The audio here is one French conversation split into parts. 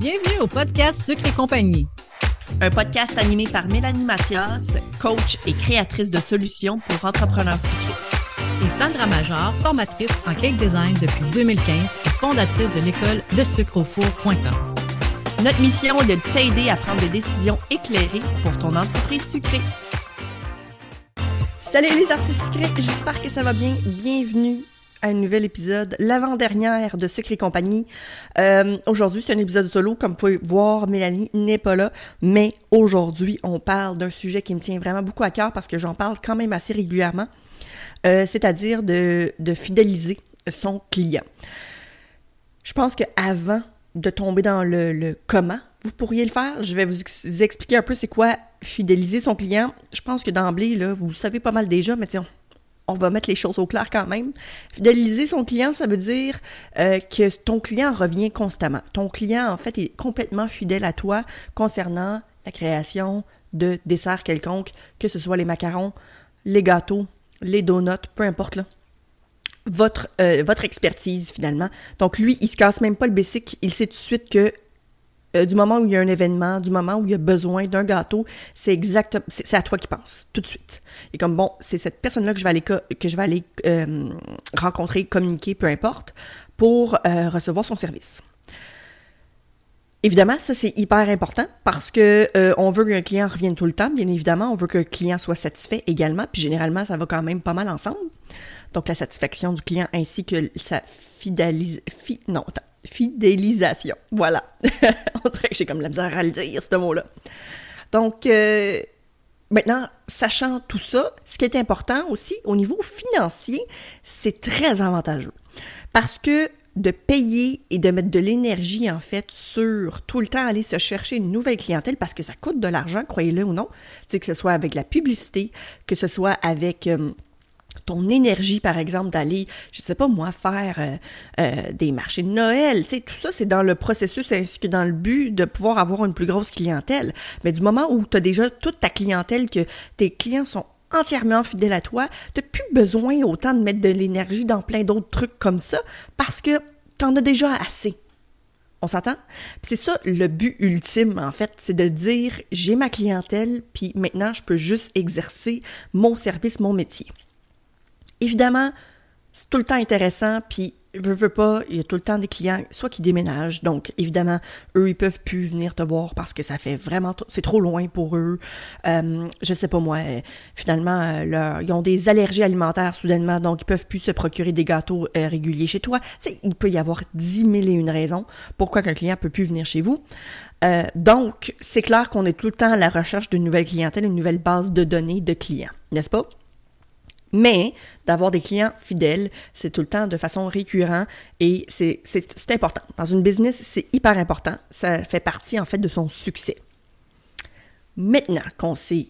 Bienvenue au podcast Sucre et compagnie. Un podcast animé par Mélanie Mathias, coach et créatrice de solutions pour entrepreneurs sucrés. Et Sandra Major, formatrice en cake design depuis 2015 et fondatrice de l'école de sucreaufour.com. Notre mission est de t'aider à prendre des décisions éclairées pour ton entreprise sucrée. Salut les artistes sucrés, j'espère que ça va bien. Bienvenue un nouvel épisode, l'avant-dernière de Sucre et compagnie. Euh, aujourd'hui, c'est un épisode solo. Comme vous pouvez voir, Mélanie n'est pas là. Mais aujourd'hui, on parle d'un sujet qui me tient vraiment beaucoup à cœur parce que j'en parle quand même assez régulièrement. Euh, c'est-à-dire de, fidéliser son client. Je pense qu'avant de tomber dans le, le, comment vous pourriez le faire, je vais vous, ex expliquer un peu c'est quoi fidéliser son client. Je pense que d'emblée, là, vous le savez pas mal déjà, mais tiens, on va mettre les choses au clair quand même. Fidéliser son client, ça veut dire euh, que ton client revient constamment. Ton client, en fait, est complètement fidèle à toi concernant la création de desserts quelconques, que ce soit les macarons, les gâteaux, les donuts, peu importe là. Votre, euh, expertise finalement. Donc lui, il se casse même pas le basic, il sait tout de suite que euh, du moment où il y a un événement, du moment où il y a besoin d'un gâteau, c'est exact, c'est à toi qui pense tout de suite. Et comme bon, c'est cette personne-là que je vais aller que je vais aller euh, rencontrer, communiquer, peu importe, pour euh, recevoir son service. Évidemment, ça c'est hyper important parce que euh, on veut qu'un client revienne tout le temps, bien évidemment, on veut que le client soit satisfait également, puis généralement ça va quand même pas mal ensemble. Donc la satisfaction du client ainsi que sa fidélis... Fi... non, fidélisation. Voilà. On dirait que j'ai comme la misère à le dire, ce mot-là. Donc, euh, maintenant, sachant tout ça, ce qui est important aussi au niveau financier, c'est très avantageux. Parce que de payer et de mettre de l'énergie, en fait, sur tout le temps aller se chercher une nouvelle clientèle, parce que ça coûte de l'argent, croyez-le ou non, que ce soit avec la publicité, que ce soit avec... Euh, ton énergie, par exemple, d'aller, je sais pas moi, faire euh, euh, des marchés de Noël, tu sais, tout ça, c'est dans le processus ainsi que dans le but de pouvoir avoir une plus grosse clientèle. Mais du moment où tu as déjà toute ta clientèle, que tes clients sont entièrement fidèles à toi, tu plus besoin autant de mettre de l'énergie dans plein d'autres trucs comme ça parce que tu en as déjà assez. On s'entend? c'est ça le but ultime, en fait, c'est de dire j'ai ma clientèle, puis maintenant je peux juste exercer mon service, mon métier. Évidemment, c'est tout le temps intéressant, puis veux, pas, il y a tout le temps des clients, soit qui déménagent, donc évidemment, eux, ils peuvent plus venir te voir parce que ça fait vraiment, c'est trop loin pour eux. Euh, je sais pas moi, finalement, euh, ils ont des allergies alimentaires soudainement, donc ils peuvent plus se procurer des gâteaux euh, réguliers chez toi. il peut y avoir dix mille et une raisons pourquoi qu'un client peut plus venir chez vous. Euh, donc, c'est clair qu'on est tout le temps à la recherche d'une nouvelle clientèle, une nouvelle base de données de clients, n'est-ce pas? Mais d'avoir des clients fidèles, c'est tout le temps de façon récurrente et c'est important. Dans une business, c'est hyper important. Ça fait partie en fait de son succès. Maintenant qu'on sait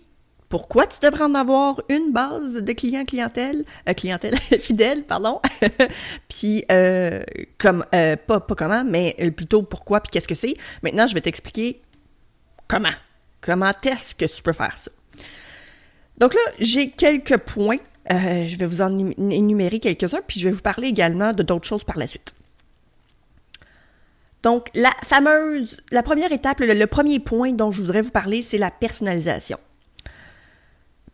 pourquoi tu devrais en avoir une base de clients clientèle, euh, clientèle fidèle, pardon, puis euh, comme euh, pas pas comment, mais plutôt pourquoi puis qu'est-ce que c'est. Maintenant, je vais t'expliquer comment. Comment est-ce que tu peux faire ça? Donc là, j'ai quelques points euh, je vais vous en énumérer quelques-uns, puis je vais vous parler également de d'autres choses par la suite. Donc, la fameuse, la première étape, le, premier point dont je voudrais vous parler, c'est la personnalisation.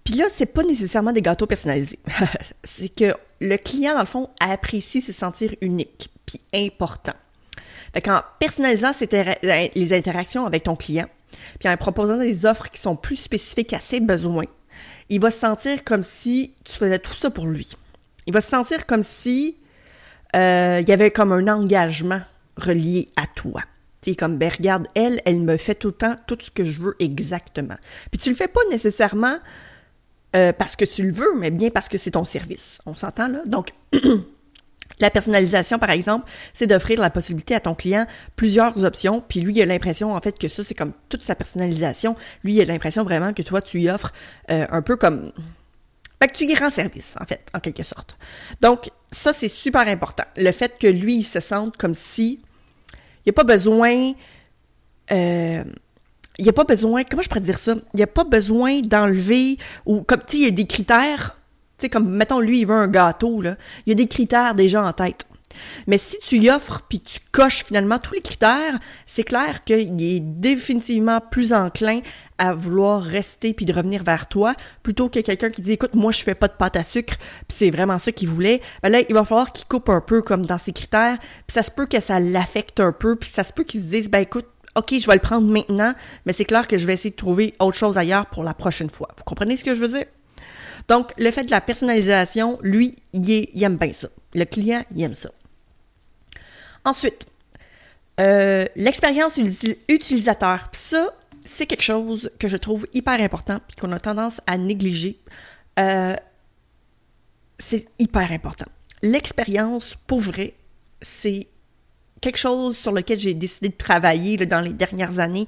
Puis là, c'est pas nécessairement des gâteaux personnalisés. c'est que le client, dans le fond, apprécie se sentir unique, puis important. Fait qu'en personnalisant les interactions avec ton client, puis en proposant des offres qui sont plus spécifiques à ses besoins, il va se sentir comme si tu faisais tout ça pour lui. Il va se sentir comme si euh, il y avait comme un engagement relié à toi. Tu comme, ben regarde, elle, elle me fait tout le temps tout ce que je veux exactement. Puis tu le fais pas nécessairement euh, parce que tu le veux, mais bien parce que c'est ton service. On s'entend là? Donc, La personnalisation, par exemple, c'est d'offrir la possibilité à ton client plusieurs options, puis lui, il a l'impression, en fait, que ça, c'est comme toute sa personnalisation. Lui, il a l'impression vraiment que toi, tu lui offres euh, un peu comme... Ben, que tu y rends service, en fait, en quelque sorte. Donc, ça, c'est super important. Le fait que lui, il se sente comme si... Il n'y a pas besoin... Euh, il n'y a pas besoin, comment je pourrais dire ça? Il n'y a pas besoin d'enlever, ou comme, tu il y a des critères tu sais, comme, mettons, lui, il veut un gâteau, là. Il y a des critères déjà en tête. Mais si tu y offres puis tu coches finalement tous les critères, c'est clair qu'il est définitivement plus enclin à vouloir rester puis de revenir vers toi plutôt que quelqu'un qui dit écoute moi je fais pas de pâte à sucre puis c'est vraiment ça qu'il voulait. Ben là il va falloir qu'il coupe un peu comme dans ses critères puis ça se peut que ça l'affecte un peu puis ça se peut qu'il se dise ben écoute OK, je vais le prendre maintenant, mais c'est clair que je vais essayer de trouver autre chose ailleurs pour la prochaine fois. Vous comprenez ce que je veux dire? Donc, le fait de la personnalisation, lui, il, aime bien ça. Le client, il aime ça. Ensuite, euh, l'expérience utilisateur. Ça, c'est quelque chose que je trouve hyper important puis qu'on a tendance à négliger. Euh, c'est hyper important. L'expérience, pour vrai, c'est quelque chose sur lequel j'ai décidé de travailler dans les dernières années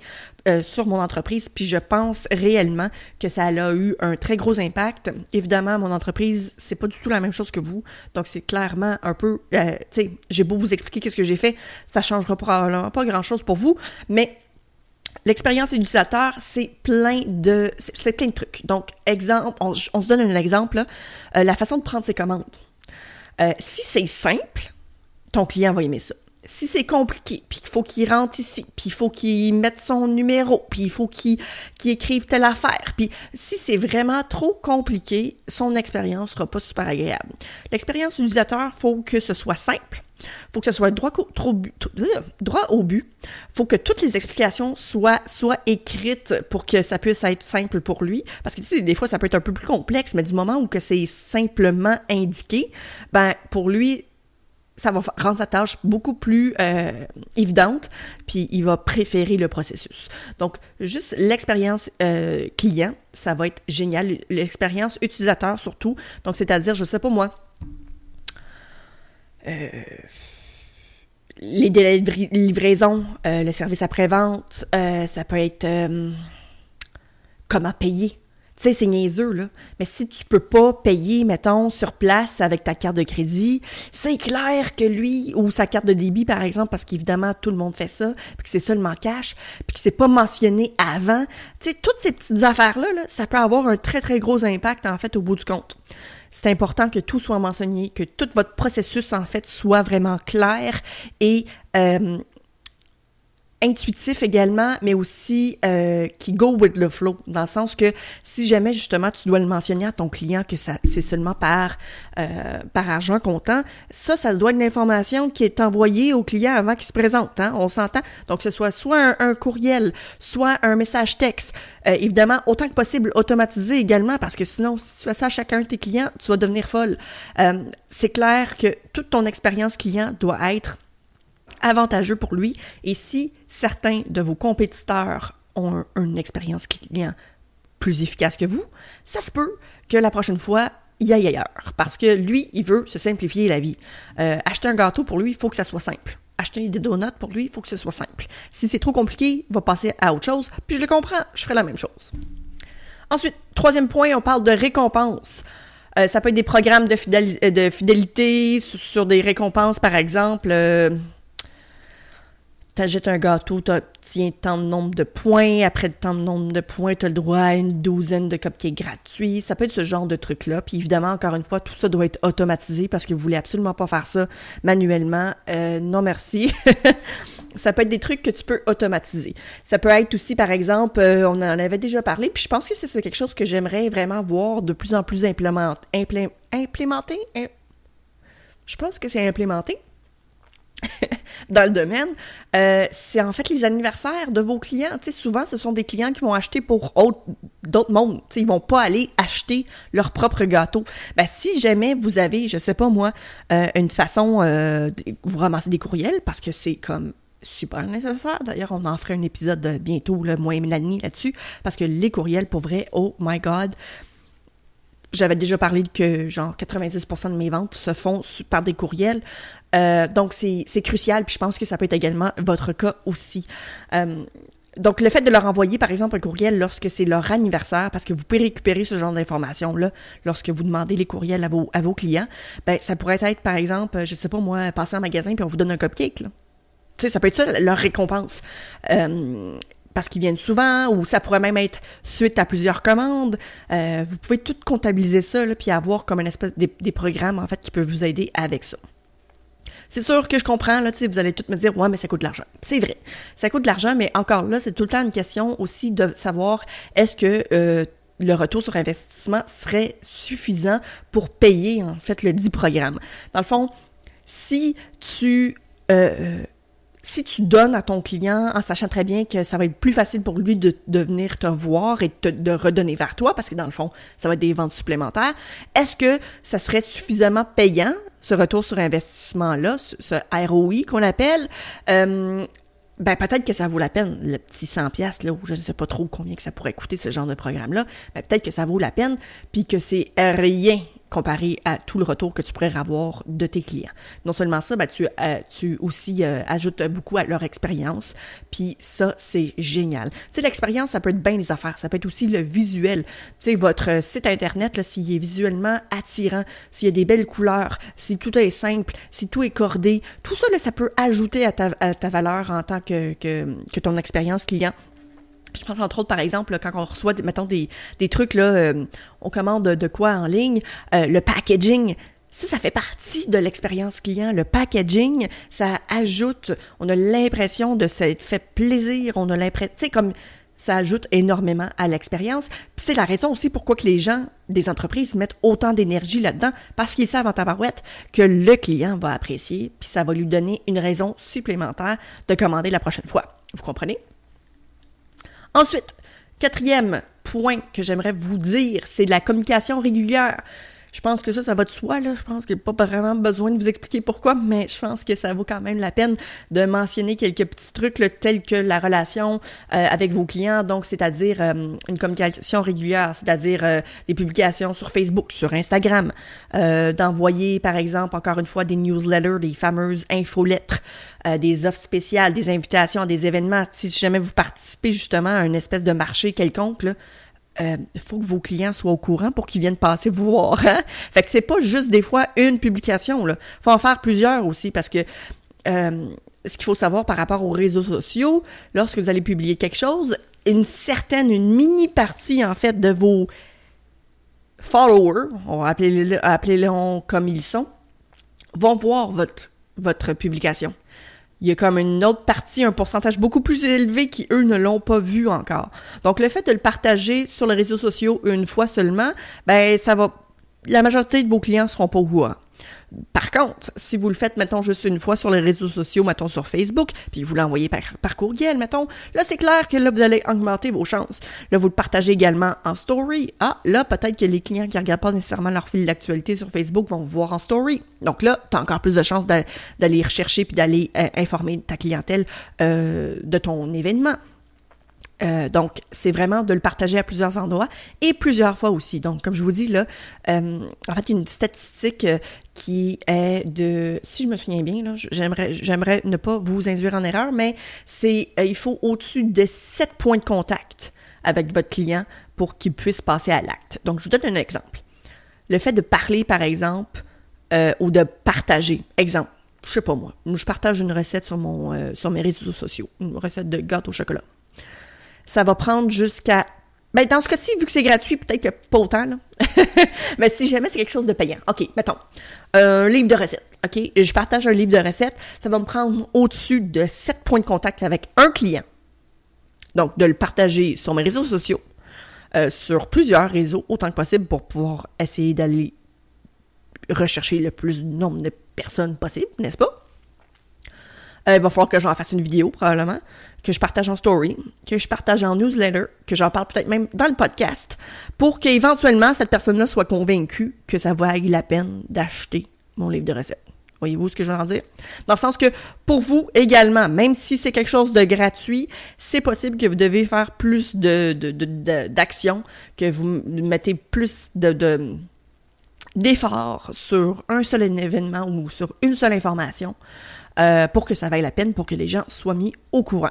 euh, sur mon entreprise, puis je pense réellement que ça a eu un très gros impact. Évidemment, mon entreprise, c'est pas du tout la même chose que vous, donc c'est clairement un peu, euh, tu sais, j'ai beau vous expliquer qu'est-ce que j'ai fait, ça changera probablement pas grand-chose pour vous, mais L'expérience utilisateur, c'est plein de c'est plein de trucs. Donc, exemple, on, se donne un exemple, euh, la façon de prendre ses commandes. si c'est simple, ton client va aimer ça si c'est compliqué, puis il faut qu'il rentre ici, puis il faut qu'il mette son numéro, puis il faut qu'il écrive telle affaire, puis si c'est vraiment trop compliqué, son expérience sera pas super agréable. L'expérience utilisateur, faut que ce soit simple, faut que ce soit droit, trop, euh, droit au but, faut que toutes les explications soient, soient écrites pour que ça puisse être simple pour lui, parce que tu sais, des fois ça peut être un peu plus complexe, mais du moment où que c'est simplement indiqué, ben pour lui ça va rendre sa tâche beaucoup plus euh, évidente, puis il va préférer le processus. Donc, juste l'expérience euh, client, ça va être génial. L'expérience utilisateur surtout. Donc, c'est-à-dire, je sais pas moi, euh, les délais de livraison, le service après-vente, ça peut être comment payer tu sais, c'est niaiseux, là. Mais si tu peux pas payer, mettons, sur place avec ta carte de crédit, c'est clair que lui, ou sa carte de débit, par exemple, parce qu'évidemment, tout le monde fait ça, puis que c'est seulement cash, puis que c'est pas mentionné avant. Tu sais, toutes ces petites affaires-là, là, ça peut avoir un très, très gros impact, en fait, au bout du compte. C'est important que tout soit mentionné, que tout votre processus, en fait, soit vraiment clair et euh, intuitif également, mais aussi euh, qui go with the flow, dans le sens que si jamais justement tu dois le mentionner à ton client que ça c'est seulement par euh, par argent comptant, ça, ça doit être une information qui est envoyée au client avant qu'il se présente. Hein, on s'entend. Donc que ce soit soit un, courriel, soit un message texte. Euh, évidemment, autant que possible automatisé également, parce que sinon, si tu fais ça à chacun de tes clients, tu vas devenir folle. c'est clair que toute ton expérience client doit être avantageux pour lui. Et si certains de vos compétiteurs ont une expérience client plus efficace que vous, ça se peut que la prochaine fois, il aille ailleurs. Parce que lui, il veut se simplifier la vie. Euh, acheter un gâteau, pour lui, il faut que ça soit simple. Acheter des donuts, pour lui, il faut que ce soit simple. Si c'est trop compliqué, il va passer à autre chose. Puis je le comprends, je ferai la même chose. Ensuite, troisième point, on parle de récompense. Euh, ça peut être des programmes de, de fidélité sur, des récompenses, par exemple. Euh, t'achètes un gâteau, t'obtiens tant de nombre de points, après tant de nombre de points, t'as le droit à une douzaine de cupcakes gratuits, ça peut être ce genre de truc-là, puis évidemment, encore une fois, tout ça doit être automatisé parce que vous voulez absolument pas faire ça manuellement, euh, non merci. ça peut être des trucs que tu peux automatiser. Ça peut être aussi, par exemple, euh, on en avait déjà parlé, puis je pense que c'est quelque chose que j'aimerais vraiment voir de plus en plus implémenté. implémenté? Je pense que c'est implémenté dans le domaine, euh, c'est en fait les anniversaires de vos clients. souvent, ce sont des clients qui vont acheter pour d'autres mondes. sais, ils vont pas aller acheter leur propre gâteau. Ben, si jamais vous avez, je sais pas moi, euh, une façon, euh, vous ramassez des courriels parce que c'est comme super nécessaire. D'ailleurs, on en ferait un épisode bientôt, là, moi et Mélanie, là-dessus, parce que les courriels, pour vrai, oh my God, j'avais déjà parlé que genre 90% de mes ventes se font par des courriels. Euh, donc c'est crucial, puis je pense que ça peut être également votre cas aussi. Euh, donc, le fait de leur envoyer, par exemple, un courriel lorsque c'est leur anniversaire, parce que vous pouvez récupérer ce genre d'informations-là lorsque vous demandez les courriels à vos, à vos clients, ben, ça pourrait être, par exemple, je sais pas moi, passer en magasin puis on vous donne un cupcake, là. Tu sais, ça peut être ça, leur récompense. Euh, parce qu'ils viennent souvent, ou ça pourrait même être suite à plusieurs commandes. Euh, vous pouvez tout comptabiliser ça, là, puis avoir comme une espèce des, programmes en fait qui peuvent vous aider avec ça. C'est sûr que je comprends, là, tu vous allez tous me dire, ouais, mais ça coûte de l'argent. C'est vrai. Ça coûte de l'argent, mais encore là, c'est tout le temps une question aussi de savoir est-ce que euh, le retour sur investissement serait suffisant pour payer, en fait, le dit programme? Dans le fond, si tu euh, si tu donnes à ton client en sachant très bien que ça va être plus facile pour lui de, venir te voir et de redonner vers toi, parce que dans le fond, ça va être des ventes supplémentaires, est-ce que ça serait suffisamment payant, ce retour sur investissement-là, ce, ROI qu'on appelle? Euh, ben peut-être que ça vaut la peine, le petit 100 pièces là, où je ne sais pas trop combien que ça pourrait coûter ce genre de programme-là, ben peut-être que ça vaut la peine, puis que c'est rien comparé à tout le retour que tu pourrais avoir de tes clients. Non seulement ça, ben, tu, euh, tu aussi euh, ajoutes beaucoup à leur expérience, puis ça, c'est génial. Tu sais, l'expérience, ça peut être bien des affaires, ça peut être aussi le visuel. Tu sais, votre site Internet, s'il est visuellement attirant, s'il y a des belles couleurs, si tout est simple, si tout est cordé, tout ça, ça peut ajouter à ta, à ta valeur en tant que, que, que ton expérience client. Je pense entre autres, par exemple, quand on reçoit, mettons, des, des trucs, là, euh, on commande de quoi en ligne, euh, le packaging, ça, ça fait partie de l'expérience client. Le packaging, ça ajoute, on a l'impression de s'être fait plaisir, on a l'impression, tu sais, comme ça ajoute énormément à l'expérience. C'est la raison aussi pourquoi que les gens des entreprises mettent autant d'énergie là-dedans, parce qu'ils savent en tabarouette que le client va apprécier, puis ça va lui donner une raison supplémentaire de commander la prochaine fois. Vous comprenez? Ensuite, quatrième point que j'aimerais vous dire, c'est la communication régulière. Je pense que ça, ça va de soi, là. Je pense qu'il n'y a pas vraiment besoin de vous expliquer pourquoi, mais je pense que ça vaut quand même la peine de mentionner quelques petits trucs, tels que la relation euh, avec vos clients, donc c'est-à-dire euh, une communication régulière, c'est-à-dire euh, des publications sur Facebook, sur Instagram, d'envoyer, par exemple, encore une fois, des newsletters, des fameuses infolettres, des offres spéciales, des invitations à des événements. Si jamais vous participez justement à une espèce de marché quelconque, là, il euh, faut que vos clients soient au courant pour qu'ils viennent passer vous voir. Hein? Fait que c'est pas juste des fois une publication. Il faut en faire plusieurs aussi parce que euh, ce qu'il faut savoir par rapport aux réseaux sociaux, lorsque vous allez publier quelque chose, une certaine, une mini partie en fait de vos followers, on va appeler-les appeler comme ils sont, vont voir votre, votre publication il y a comme une autre partie, un pourcentage beaucoup plus élevé qui, eux, ne l'ont pas vu encore. Donc, le fait de le partager sur les réseaux sociaux une fois seulement, ben, ça va, la majorité de vos clients seront pas au courant. Par contre, si vous le faites, mettons, juste une fois sur les réseaux sociaux, mettons sur Facebook, puis vous l'envoyez par, courriel, mettons, là, c'est clair que là, vous allez augmenter vos chances. Là, vous le partagez également en story. Ah, là, peut-être que les clients qui ne regardent pas nécessairement leur fil d'actualité sur Facebook vont vous voir en story. Donc là, tu as encore plus de chances d'aller rechercher puis d'aller euh, informer ta clientèle euh, de ton événement. Euh, donc, c'est vraiment de le partager à plusieurs endroits et plusieurs fois aussi. Donc, comme je vous dis là, euh, en fait, il y a une statistique euh, qui est de, si je me souviens bien, là, j'aimerais, j'aimerais ne pas vous induire en erreur, mais c'est, il faut au-dessus de 7 points de contact avec votre client pour qu'il puisse passer à l'acte. Donc, je vous donne un exemple. Le fait de parler, par exemple, ou de partager. Exemple, je sais pas moi, je partage une recette sur mon, sur mes réseaux sociaux, une recette de gâteau au chocolat ça va prendre jusqu'à ben, dans ce cas-ci, vu que c'est gratuit, peut-être que pas autant. Mais si jamais c'est quelque chose de payant. OK, mettons. Un livre de recettes. OK? Je partage un livre de recettes. Ça va me prendre au-dessus de 7 points de contact avec un client. Donc, de le partager sur mes réseaux sociaux, euh, sur plusieurs réseaux, autant que possible, pour pouvoir essayer d'aller rechercher le plus nombre de personnes possible, n'est-ce pas? Euh, il va falloir que j'en fasse une vidéo, probablement, que je partage en story, que je partage en newsletter, que j'en parle peut-être même dans le podcast, pour qu'éventuellement, cette personne-là soit convaincue que ça vaille la peine d'acheter mon livre de recettes. Voyez-vous ce que je veux en dire? Dans le sens que pour vous également, même si c'est quelque chose de gratuit, c'est possible que vous devez faire plus de, d'actions, que vous mettez plus de, d'efforts sur un seul événement ou sur une seule information euh, pour que ça vaille la peine, pour que les gens soient mis au courant.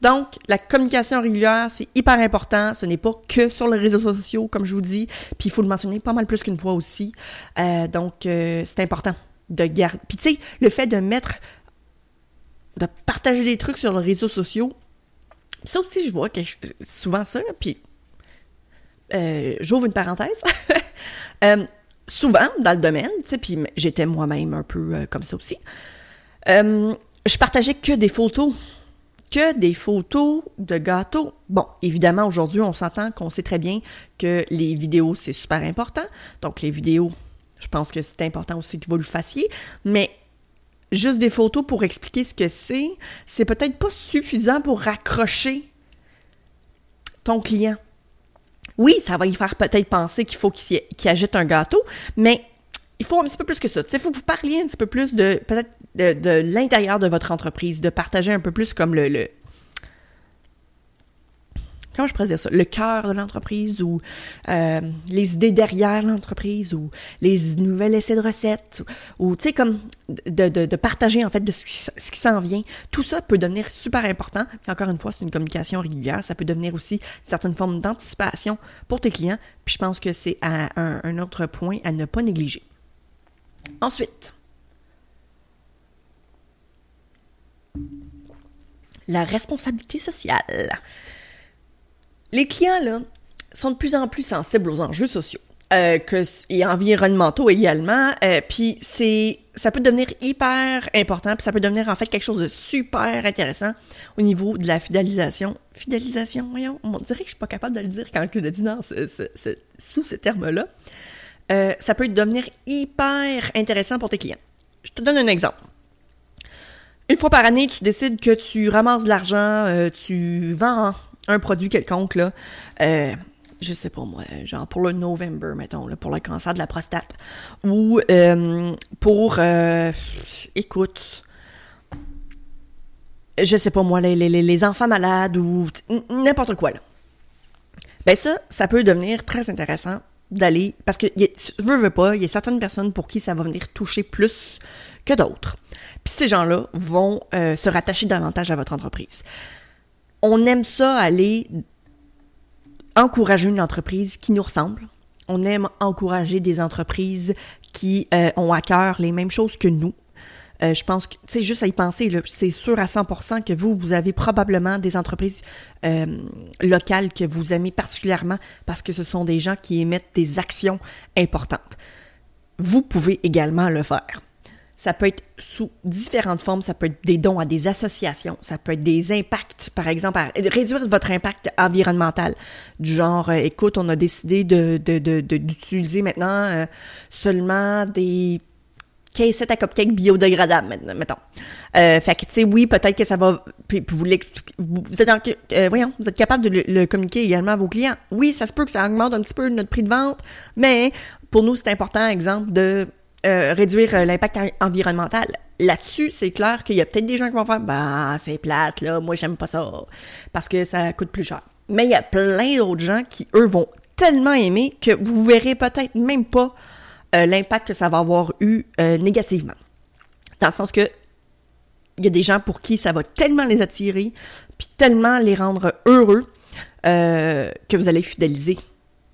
Donc, la communication régulière, c'est hyper important. Ce n'est pas que sur les réseaux sociaux, comme je vous dis. Puis, il faut le mentionner pas mal plus qu'une fois aussi. Euh, donc, euh, c'est important de garder. Puis, tu sais, le fait de mettre, de partager des trucs sur les réseaux sociaux, ça aussi, je vois souvent ça. Puis, j'ouvre une parenthèse. souvent, dans le domaine, tu sais, puis j'étais moi-même un peu comme ça aussi Euh, je partageais que des photos. Que des photos de gâteaux. Bon, évidemment, aujourd'hui, on s'entend qu'on sait très bien que les vidéos, c'est super important. Donc, les vidéos, je pense que c'est important aussi que vous le fassiez. Mais juste des photos pour expliquer ce que c'est, c'est peut-être pas suffisant pour raccrocher ton client. Oui, ça va y faire peut-être penser qu'il faut qu'il ajoute un gâteau, mais il faut un petit peu plus que ça. Il faut que vous parliez un petit peu plus de peut-être de, l'intérieur de votre entreprise, de partager un peu plus comme le, le comment je pourrais dire ça, le cœur de l'entreprise ou euh, les idées derrière l'entreprise ou les nouvelles essais de recettes ou, tu sais, comme de, de, partager en fait de ce qui, s'en vient. Tout ça peut devenir super important. Puis encore une fois, c'est une communication régulière. Ça peut devenir aussi une certaine forme d'anticipation pour tes clients. Puis je pense que c'est un autre point à ne pas négliger. Ensuite, la responsabilité sociale. Les clients, là, sont de plus en plus sensibles aux enjeux sociaux. Euh, que, et environnementaux également. Euh, puis c'est, ça peut devenir hyper important, puis ça peut devenir en fait quelque chose de super intéressant au niveau de la fidélisation. Fidélisation, voyons, on dirait que je suis pas capable de le dire quand je le dis dans sous ce terme-là. Euh, ça peut devenir hyper intéressant pour tes clients. Je te donne un exemple. Une fois par année, tu décides que tu ramasses de l'argent, euh, tu vends un produit quelconque, là, euh, je sais pas moi, genre pour le November, mettons, pour le cancer de la prostate, ou pour, écoute, je sais pas moi, les, les, les enfants malades, ou n'importe quoi. Ben ça, ça peut devenir très intéressant d'aller, parce que veux, veux pas, il y a certaines personnes pour qui ça va venir toucher plus que d'autres. Puis ces gens-là vont euh, se rattacher davantage à votre entreprise. On aime ça aller encourager une entreprise qui nous ressemble. On aime encourager des entreprises qui euh, ont à cœur les mêmes choses que nous. Euh, je pense que, c'est juste à y penser, c'est sûr à 100% que vous, vous avez probablement des entreprises euh, locales que vous aimez particulièrement parce que ce sont des gens qui émettent des actions importantes. Vous pouvez également le faire. Ça peut être sous différentes formes, ça peut être des dons à des associations, ça peut être des impacts, par exemple, réduire votre impact environnemental. Du genre, euh, écoute, on a décidé de, d'utiliser maintenant seulement des caissette à cupcake biodégradable, mettons. Euh, fait que, tu sais, oui, peut-être que ça va... Puis, vous, vous, êtes euh, voyons, vous êtes capable de le, communiquer également à vos clients. Oui, ça se peut que ça augmente un petit peu notre prix de vente, mais pour nous, c'est important, exemple, de euh, réduire l'impact environnemental. Là-dessus, c'est clair qu'il y a peut-être des gens qui vont faire « Bah, c'est plate, là, moi, j'aime pas ça, parce que ça coûte plus cher. » Mais il y a plein d'autres gens qui, eux, vont tellement aimer que vous verrez peut-être même pas euh, l'impact que ça va avoir eu euh, négativement. Dans le sens que il y a des gens pour qui ça va tellement les attirer, puis tellement les rendre heureux, euh, que vous allez fidéliser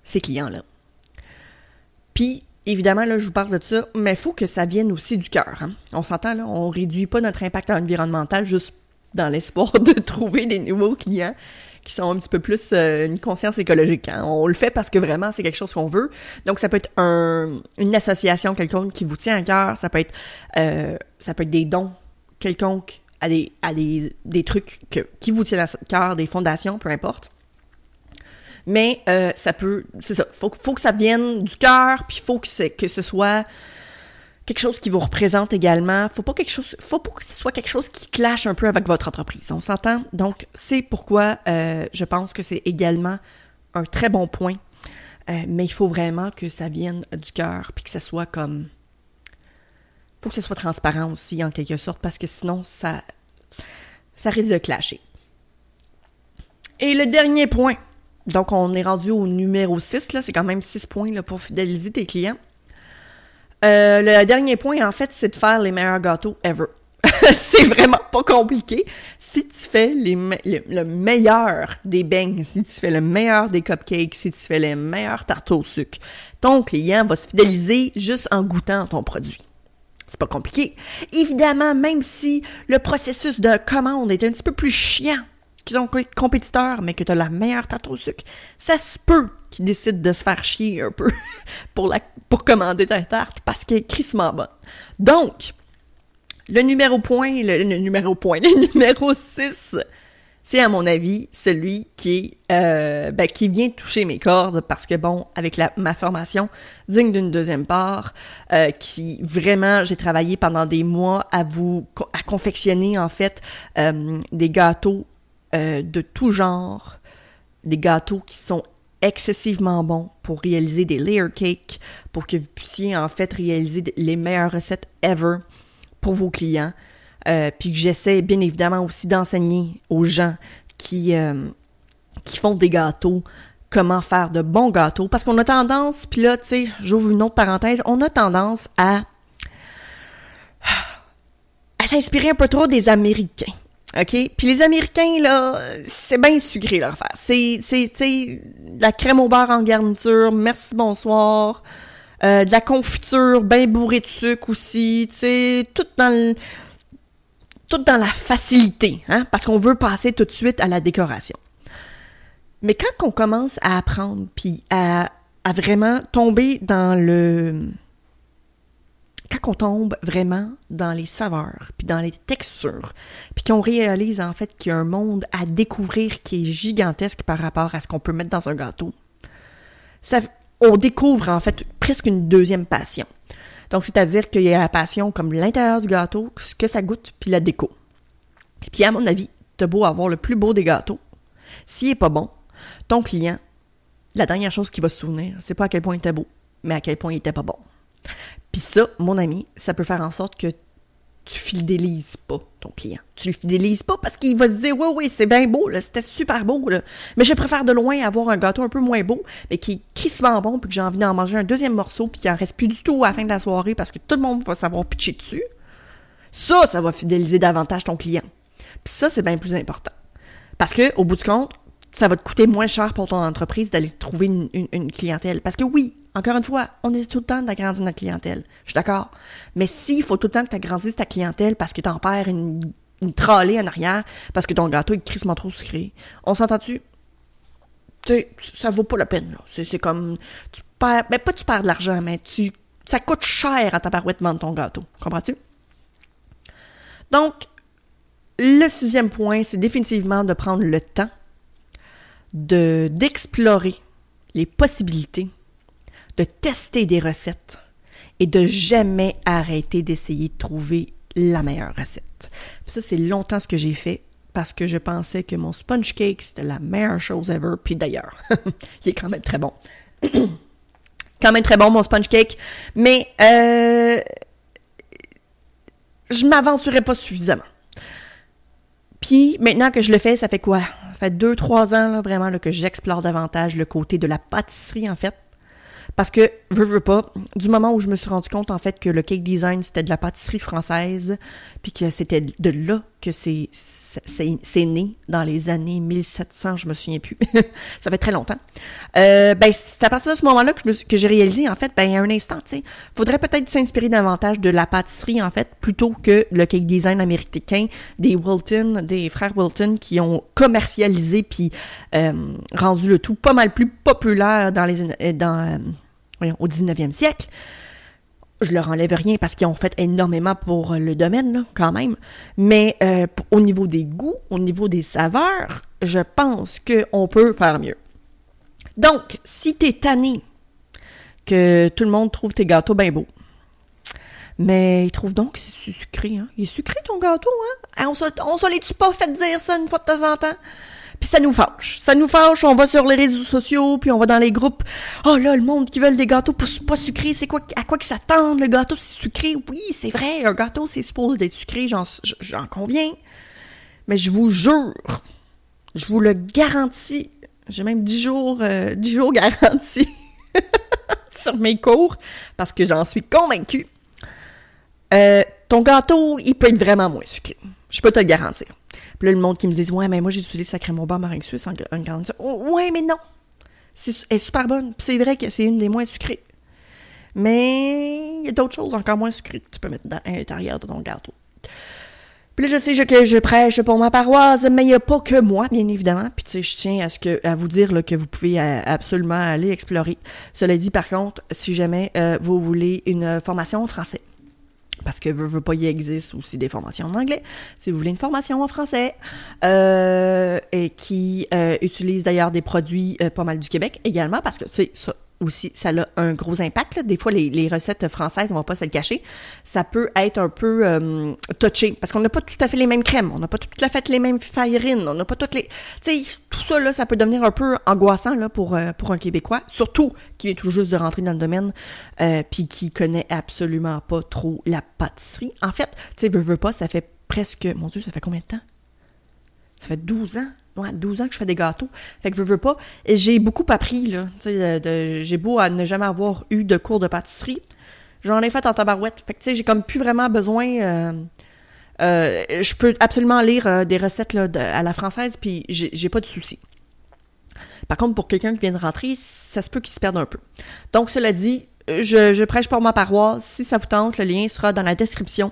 ces clients-là. Puis, évidemment, là, je vous parle de ça, mais il faut que ça vienne aussi du cœur. Hein. On s'entend, là, on réduit pas notre impact environnemental juste dans l'espoir de trouver des nouveaux clients qui sont un petit peu plus euh, une conscience écologique. Hein. On le fait parce que vraiment c'est quelque chose qu'on veut. Donc ça peut être un, une association quelconque qui vous tient à cœur, ça peut être euh, ça peut être des dons quelconques à des des, trucs qui vous tiennent à cœur, des fondations, peu importe. Mais euh, ça peut, c'est ça, faut, faut que ça vienne du cœur, puis faut que, que ce soit quelque chose qui vous représente également. Faut pas quelque chose, faut pas que ce soit quelque chose qui clash un peu avec votre entreprise. On s'entend? Donc, c'est pourquoi euh, je pense que c'est également un très bon point. Euh, mais il faut vraiment que ça vienne du cœur, puis que ça soit comme, faut que ce soit transparent aussi en quelque sorte, parce que sinon ça, ça risque de clasher. Et le dernier point. Donc, on est rendu au numéro 6, là. C'est quand même 6 points là, pour fidéliser tes clients. Euh, le dernier point, en fait, c'est de faire les meilleurs gâteaux ever. c'est vraiment pas compliqué. Si tu fais les le, meilleur des beignes, si tu fais le meilleur des cupcakes, si tu fais les meilleurs tartes au sucre, ton client va se fidéliser juste en goûtant ton produit. C'est pas compliqué. Évidemment, même si le processus de commande est un petit peu plus chiant que ton compétiteur, mais que tu as la meilleure tarte au sucre, ça se peut qu'il décide de se faire chier un peu pour, pour commander ta tarte parce qu'elle est crissement bonne. Donc, Le numéro point, le, numéro point, le numéro 6, c'est à mon avis celui qui euh, ben, qui vient toucher mes cordes parce que bon avec la, ma formation digne d'une deuxième part euh, qui vraiment j'ai travaillé pendant des mois à vous à confectionner en fait euh, des gâteaux de tout genre des gâteaux qui sont excessivement bons pour réaliser des layer cakes pour que vous puissiez en fait réaliser les meilleures recettes ever pour vos clients euh, puis que j'essaie bien évidemment aussi d'enseigner aux gens qui, euh, qui font des gâteaux comment faire de bons gâteaux. Parce qu'on a tendance, puis là, tu sais, j'ouvre une autre parenthèse, on a tendance à, à s'inspirer un peu trop des Américains. OK? Puis les Américains, là, c'est bien sucré leur faire. C'est, c'est, la crème au beurre en garniture, merci, bonsoir. Euh, de la confiture bien bourrée de sucre aussi, tu tout dans le tout dans la facilité, hein, parce qu'on veut passer tout de suite à la décoration. Mais quand on commence à apprendre, puis à, à vraiment tomber dans le... Quand on tombe vraiment dans les saveurs, puis dans les textures, puis qu'on réalise en fait qu'il y a un monde à découvrir qui est gigantesque par rapport à ce qu'on peut mettre dans un gâteau, ça, on découvre en fait presque une deuxième passion. Donc, c'est-à-dire qu'il y a la passion comme l'intérieur du gâteau, ce que ça goûte, puis la déco. Puis, à mon avis, t'as beau avoir le plus beau des gâteaux. S'il est pas bon, ton client, la dernière chose qu'il va se souvenir, c'est pas à quel point il était beau, mais à quel point il était pas bon. Ça, mon ami, ça peut faire en sorte que tu fidélises pas ton client. Tu le fidélises pas parce qu'il va se dire, oui, oui, c'est bien beau, là, c'était super beau. Mais je préfère de loin avoir un gâteau un peu moins beau, mais qui est crissement bon, puis que j'ai envie d'en manger un deuxième morceau, puis qu'il en reste plus du tout à la fin de la soirée parce que tout le monde va savoir pitcher dessus. Ça, ça va fidéliser davantage ton client. Puis ça, c'est bien plus important. Parce que, au bout du compte, ça va te coûter moins cher pour ton entreprise d'aller trouver une, clientèle. Parce que oui, encore une fois, on essaie tout le temps d'agrandir notre clientèle. Je suis d'accord. Mais s'il faut tout le temps que tu agrandisses ta clientèle parce que t'en perds une, une trollée en arrière, parce que ton gâteau est crissement trop sucré, on s'entend-tu? Tu sais, ça vaut pas la peine. C'est comme, tu perds, ben pas tu perds de l'argent, mais tu, ça coûte cher à ta de ton gâteau. Comprends-tu? Donc, le sixième point, c'est définitivement de prendre le temps de d'explorer les possibilités, de tester des recettes et de jamais arrêter d'essayer de trouver la meilleure recette. Ça, c'est longtemps ce que j'ai fait parce que je pensais que mon sponge cake, c'était la meilleure chose ever. Puis d'ailleurs, il est quand même très bon. quand même très bon, mon sponge cake. Mais euh, je m'aventurais pas suffisamment. Puis maintenant que je le fais, ça fait quoi? Ça fait deux, trois ans là, vraiment que j'explore davantage le côté de la pâtisserie en fait. Parce que, veux, veux pas, du moment où je me suis rendu compte, en fait, que le cake design, c'était de la pâtisserie française, puis que c'était de là que c'est, c'est, né, dans les années 1700, je me souviens plus. ça fait très longtemps. Euh, ben, c'est à partir de ce moment-là que, j'ai réalisé, en fait, ben, a un instant, tu sais, faudrait peut-être s'inspirer davantage de la pâtisserie, en fait, plutôt que le cake design américain des Wilton, des frères Wilton, qui ont commercialisé puis euh, rendu le tout pas mal plus populaire dans les, dans, voyons, au 19e siècle. Je leur enlève rien parce qu'ils ont fait énormément pour le domaine, quand même. Mais euh, au niveau des goûts, au niveau des saveurs, je pense qu'on peut faire mieux. Donc, si t'es tanné que tout le monde trouve tes gâteaux bien beaux, mais ils trouvent donc que c'est sucré, hein? Il est sucré ton gâteau, hein? On se, on se les pas fait dire ça une fois de temps en temps? Puis ça nous fâche. Ça nous fâche, on va sur les réseaux sociaux, puis on va dans les groupes. Oh là, le monde qui veut des gâteaux pas sucrés, c'est quoi, à quoi qu'ils s'attendent? Le gâteau, c'est sucré? Oui, c'est vrai, un gâteau, c'est supposé d'être sucré, j'en, j'en conviens. Mais je vous jure, je vous le garantis, j'ai même 10 jours, euh, 10 jours garantis sur mes cours, parce que j'en suis convaincue. Euh, ton gâteau, il peut être vraiment moins sucré. Je peux te garantir. Puis là, le monde qui me dit Ouais, mais moi, j'utilise sacré mon bar meringue suisse en, en grande. Ouais, mais non c'est, Elle est super bonne. Puis c'est vrai que c'est une des moins sucrées. Mais il y a d'autres choses encore moins sucrées que tu peux mettre dans, à l'intérieur de ton gâteau. Puis là, je sais que je prêche pour ma paroisse, mais il n'y a pas que moi, bien évidemment. Puis tu sais, je tiens à, ce que, à vous dire que vous pouvez euh, absolument aller explorer. Cela dit, par contre, si jamais euh, vous voulez une formation en français, parce que veut, veut pas, il existe aussi des formations en anglais. Si vous voulez une formation en français, euh, et qui euh, utilise d'ailleurs des produits euh, pas mal du Québec également, parce que tu sais, ça aussi, ça a un gros impact. Là. Des fois, les, les, recettes françaises, on va pas se le cacher, ça peut être un peu euh, touché, parce qu'on n'a pas tout à fait les mêmes crèmes, on n'a pas tout à fait les mêmes farines, on n'a pas toutes les... Tu sais, tout ça, là, ça peut devenir un peu angoissant là, pour, euh, pour un Québécois, surtout qui est tout juste de rentrer dans le domaine, euh, puis qui connaît absolument pas trop la pâtisserie. En fait, tu sais, veut, veut pas, ça fait presque... Mon Dieu, ça fait combien de temps? Ça fait 12 ans ouais, 12 ans que je fais des gâteaux. Fait que je veux pas. J'ai beaucoup appris, là. J'ai beau à ne jamais avoir eu de cours de pâtisserie. J'en ai fait en tabarouette. Fait que, tu sais, j'ai comme plus vraiment besoin. Euh, euh, je peux absolument lire euh, des recettes là, à la française, puis j'ai pas de soucis. Par contre, pour quelqu'un qui vient de rentrer, ça se peut qu'il se perde un peu. Donc, cela dit, je, je prêche pour ma paroisse. Si ça vous tente, le lien sera dans la description.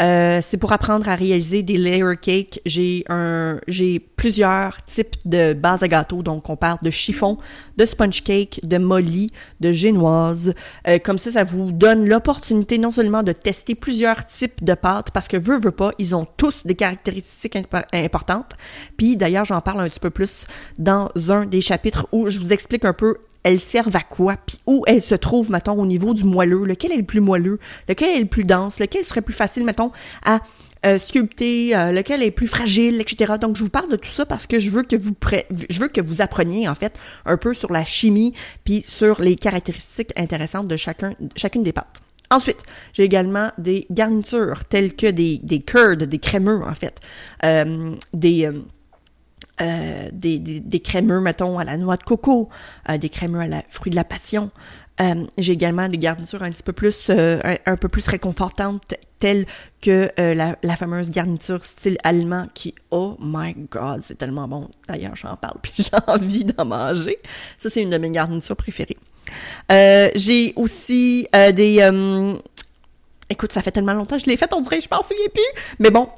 Euh, c'est pour apprendre à réaliser des layer cakes. J'ai un, j'ai plusieurs types de bases à gâteau. Donc, on parle de chiffon, de sponge cake, de molly, de génoise. Euh, comme ça, ça vous donne l'opportunité non seulement de tester plusieurs types de pâtes, parce que veut, veut pas, ils ont tous des caractéristiques importantes. Puis, d'ailleurs, j'en parle un petit peu plus dans un des chapitres où je vous explique un peu elles servent à quoi, puis où elles se trouvent, mettons, au niveau du moelleux, lequel est le plus moelleux, lequel est le plus dense, lequel serait plus facile, mettons, à euh, sculpter, euh, lequel est plus fragile, etc. Donc, je vous parle de tout ça parce que je veux que vous je veux que vous appreniez, en fait, un peu sur la chimie, puis sur les caractéristiques intéressantes de chacun, chacune des pâtes. Ensuite, j'ai également des garnitures telles que des, des curds, des crémeux, en fait, euh, des... Euh, des, des, des, crémeux, mettons, à la noix de coco, euh, des crémeux à la fruit de la passion. Euh, j'ai également des garnitures un petit peu plus, un, un, peu plus réconfortantes, telles que la, la, fameuse garniture style allemand qui, oh my god, c'est tellement bon. D'ailleurs, j'en parle puis j'ai envie d'en manger. Ça, c'est une de mes garnitures préférées. j'ai aussi des... Écoute, ça fait tellement longtemps que je l'ai fait, on dirait que je m'en souviens plus. Mais bon,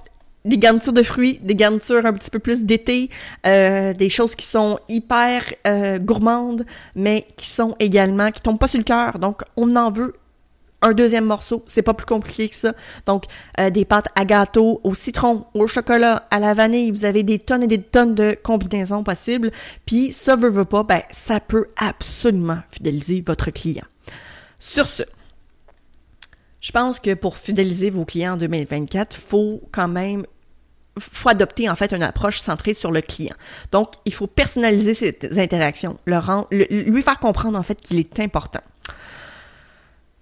des garnitures de fruits, des garnitures un petit peu plus d'été, euh, des choses qui sont hyper euh, gourmandes, mais qui sont également, qui tombent pas sur le cœur. Donc, on en veut un deuxième morceau, c'est pas plus compliqué que ça. Donc, euh, des pâtes à gâteau, au citron, au chocolat, à la vanille, vous avez des tonnes et des tonnes de combinaisons possibles. Puis, ça veut, veut pas, ben, ça peut absolument fidéliser votre client. Sur ce, je pense que pour fidéliser vos clients en 2024, faut quand même faut adopter en fait une approche centrée sur le client. Donc, il faut personnaliser ces interactions, le lui faire comprendre en fait qu'il est important.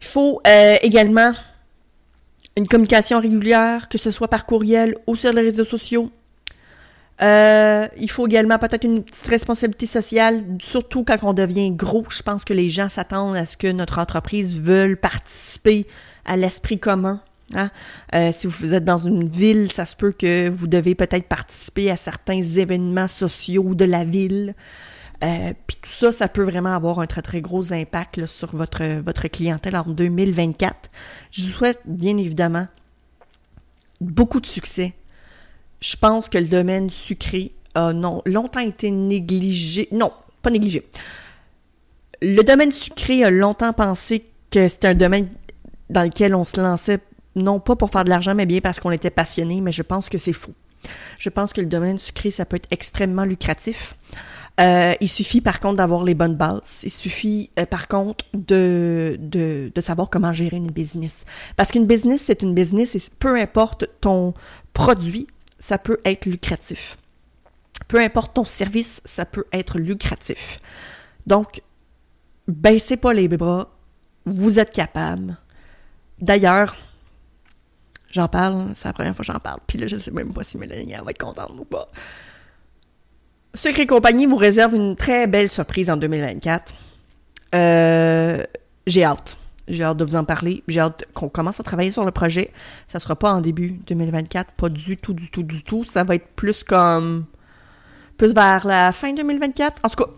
Il faut euh, également une communication régulière, que ce soit par courriel ou sur les réseaux sociaux. Euh, il faut également peut-être une petite responsabilité sociale, surtout quand on devient gros. Je pense que les gens s'attendent à ce que notre entreprise veuille participer à l'esprit commun. Hein? Euh, si vous êtes dans une ville, ça se peut que vous devez peut-être participer à certains événements sociaux de la ville. Euh, Puis tout ça, ça peut vraiment avoir un très très gros impact sur votre, clientèle en 2024. Je vous souhaite bien évidemment beaucoup de succès. Je pense que le domaine sucré a longtemps été négligé. Non, pas négligé. Le domaine sucré a longtemps pensé que c'était un domaine dans lequel on se lançait, non pas pour faire de l'argent, mais bien parce qu'on était passionné, mais je pense que c'est faux. Je pense que le domaine sucré, ça peut être extrêmement lucratif. Euh, il suffit par contre d'avoir les bonnes bases. Il suffit euh, par contre de, de, de, savoir comment gérer une business. Parce qu'une business, c'est une business et peu importe ton produit, ça peut être lucratif. Peu importe ton service, ça peut être lucratif. Donc, baissez pas les bras, vous êtes capable, D'ailleurs, j'en parle, c'est la première fois que j'en parle, puis là, je sais même pas si Mélanie va être contente ou pas. Secret Compagnie vous réserve une très belle surprise en 2024. Euh, j'ai hâte. J'ai hâte de vous en parler. J'ai hâte qu'on commence à travailler sur le projet. Ça sera pas en début 2024, pas du tout, du tout, du tout. Ça va être plus comme plus vers la fin 2024. En tout cas,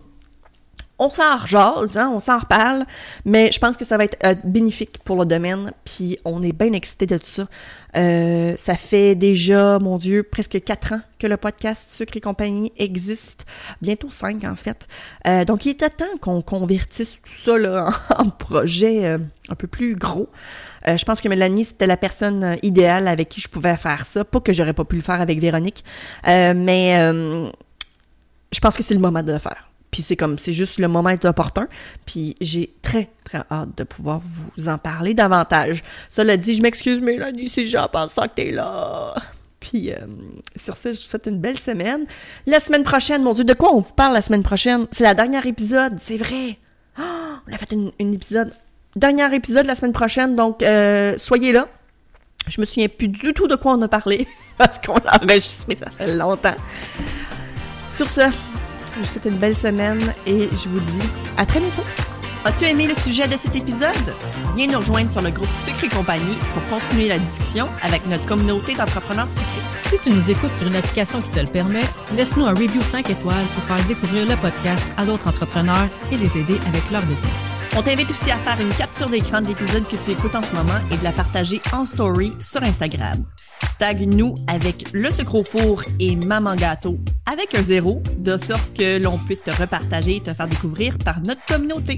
on s'en rejase, hein, on s'en reparle, mais je pense que ça va être euh, bénéfique pour le domaine, puis on est bien excités de tout ça. Euh, ça fait déjà, mon Dieu, presque quatre ans que le podcast Sucre et compagnie existe, bientôt cinq en fait. Euh, donc il était temps qu'on convertisse tout ça là, en, en projet un peu plus gros. je pense que Mélanie, c'était la personne idéale avec qui je pouvais faire ça. Pas que j'aurais pas pu le faire avec Véronique, mais je pense que c'est le moment de le faire. Puis c'est comme, c'est juste le moment est opportun. Puis j'ai très, très hâte de pouvoir vous en parler davantage. Cela dit, je m'excuse, Mélanie, si j'en pense que t'es là. Puis euh, sur ce, je vous souhaite une belle semaine. La semaine prochaine, mon Dieu, de quoi on vous parle la semaine prochaine? C'est la dernière épisode, c'est vrai. Oh, on a fait une, épisode, dernier épisode la semaine prochaine, donc euh, soyez là. Je me souviens plus du tout de quoi on a parlé parce qu'on l'a enregistré, ça fait longtemps. Sur ce, je vous souhaite une belle semaine et je vous dis à très bientôt. As-tu aimé le sujet de cet épisode? Viens nous rejoindre sur le groupe Sucre et compagnie pour continuer la discussion avec notre communauté d'entrepreneurs sucrés. Si tu nous écoutes sur une application qui te le permet, laisse-nous un review 5 étoiles pour faire découvrir le podcast à d'autres entrepreneurs et les aider avec leur business. On t'invite aussi à faire une capture d'écran de l'épisode que tu écoutes en ce moment et de la partager en story sur Instagram. Tag-nous avec le sucre au four et Maman Gâteau avec un zéro, de sorte que l'on puisse te repartager et te faire découvrir par notre communauté.